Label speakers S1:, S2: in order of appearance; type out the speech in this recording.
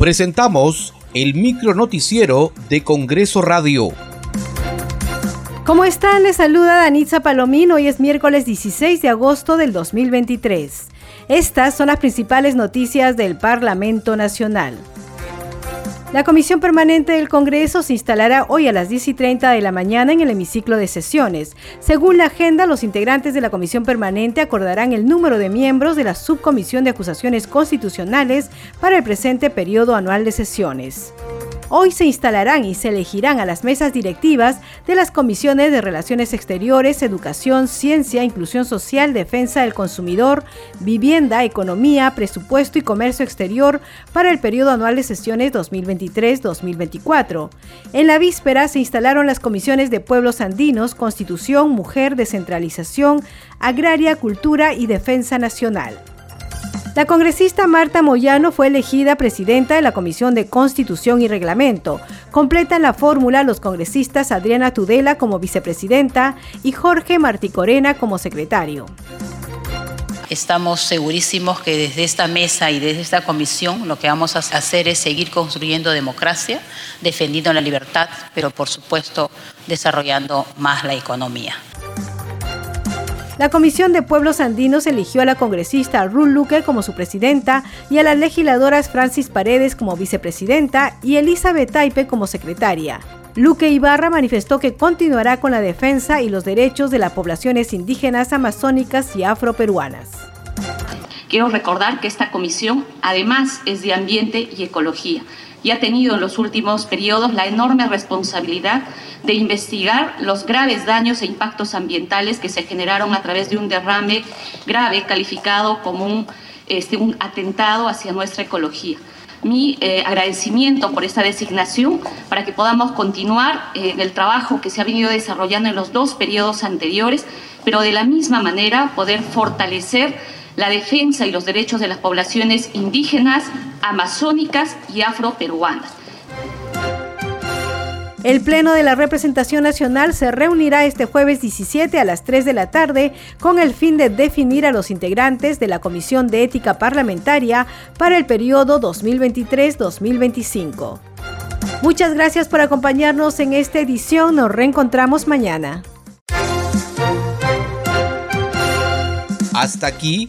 S1: Presentamos el micro noticiero de Congreso Radio.
S2: ¿Cómo están? Les saluda Danitza Palomino. Hoy es miércoles 16 de agosto del 2023. Estas son las principales noticias del Parlamento Nacional. La Comisión Permanente del Congreso se instalará hoy a las 10 y 30 de la mañana en el hemiciclo de sesiones. Según la agenda, los integrantes de la Comisión Permanente acordarán el número de miembros de la Subcomisión de Acusaciones Constitucionales para el presente periodo anual de sesiones. Hoy se instalarán y se elegirán a las mesas directivas de las comisiones de Relaciones Exteriores, Educación, Ciencia, Inclusión Social, Defensa del Consumidor, Vivienda, Economía, Presupuesto y Comercio Exterior para el periodo anual de sesiones 2023-2024. En la víspera se instalaron las comisiones de Pueblos Andinos, Constitución, Mujer, Descentralización, Agraria, Cultura y Defensa Nacional. La congresista Marta Moyano fue elegida presidenta de la Comisión de Constitución y Reglamento. Completan la fórmula los congresistas Adriana Tudela como vicepresidenta y Jorge Martí Corena como secretario.
S3: Estamos segurísimos que desde esta mesa y desde esta comisión lo que vamos a hacer es seguir construyendo democracia, defendiendo la libertad, pero por supuesto desarrollando más la economía.
S2: La Comisión de Pueblos Andinos eligió a la congresista Ruth Luque como su presidenta y a las legisladoras Francis Paredes como vicepresidenta y Elizabeth Taipe como secretaria. Luque Ibarra manifestó que continuará con la defensa y los derechos de las poblaciones indígenas amazónicas y afroperuanas.
S4: Quiero recordar que esta comisión además es de ambiente y ecología y ha tenido en los últimos periodos la enorme responsabilidad de investigar los graves daños e impactos ambientales que se generaron a través de un derrame grave calificado como un, este, un atentado hacia nuestra ecología. Mi eh, agradecimiento por esta designación para que podamos continuar eh, el trabajo que se ha venido desarrollando en los dos periodos anteriores, pero de la misma manera poder fortalecer la defensa y los derechos de las poblaciones indígenas, amazónicas y afroperuanas.
S2: El Pleno de la Representación Nacional se reunirá este jueves 17 a las 3 de la tarde con el fin de definir a los integrantes de la Comisión de Ética Parlamentaria para el periodo 2023-2025. Muchas gracias por acompañarnos en esta edición. Nos reencontramos mañana.
S1: Hasta aquí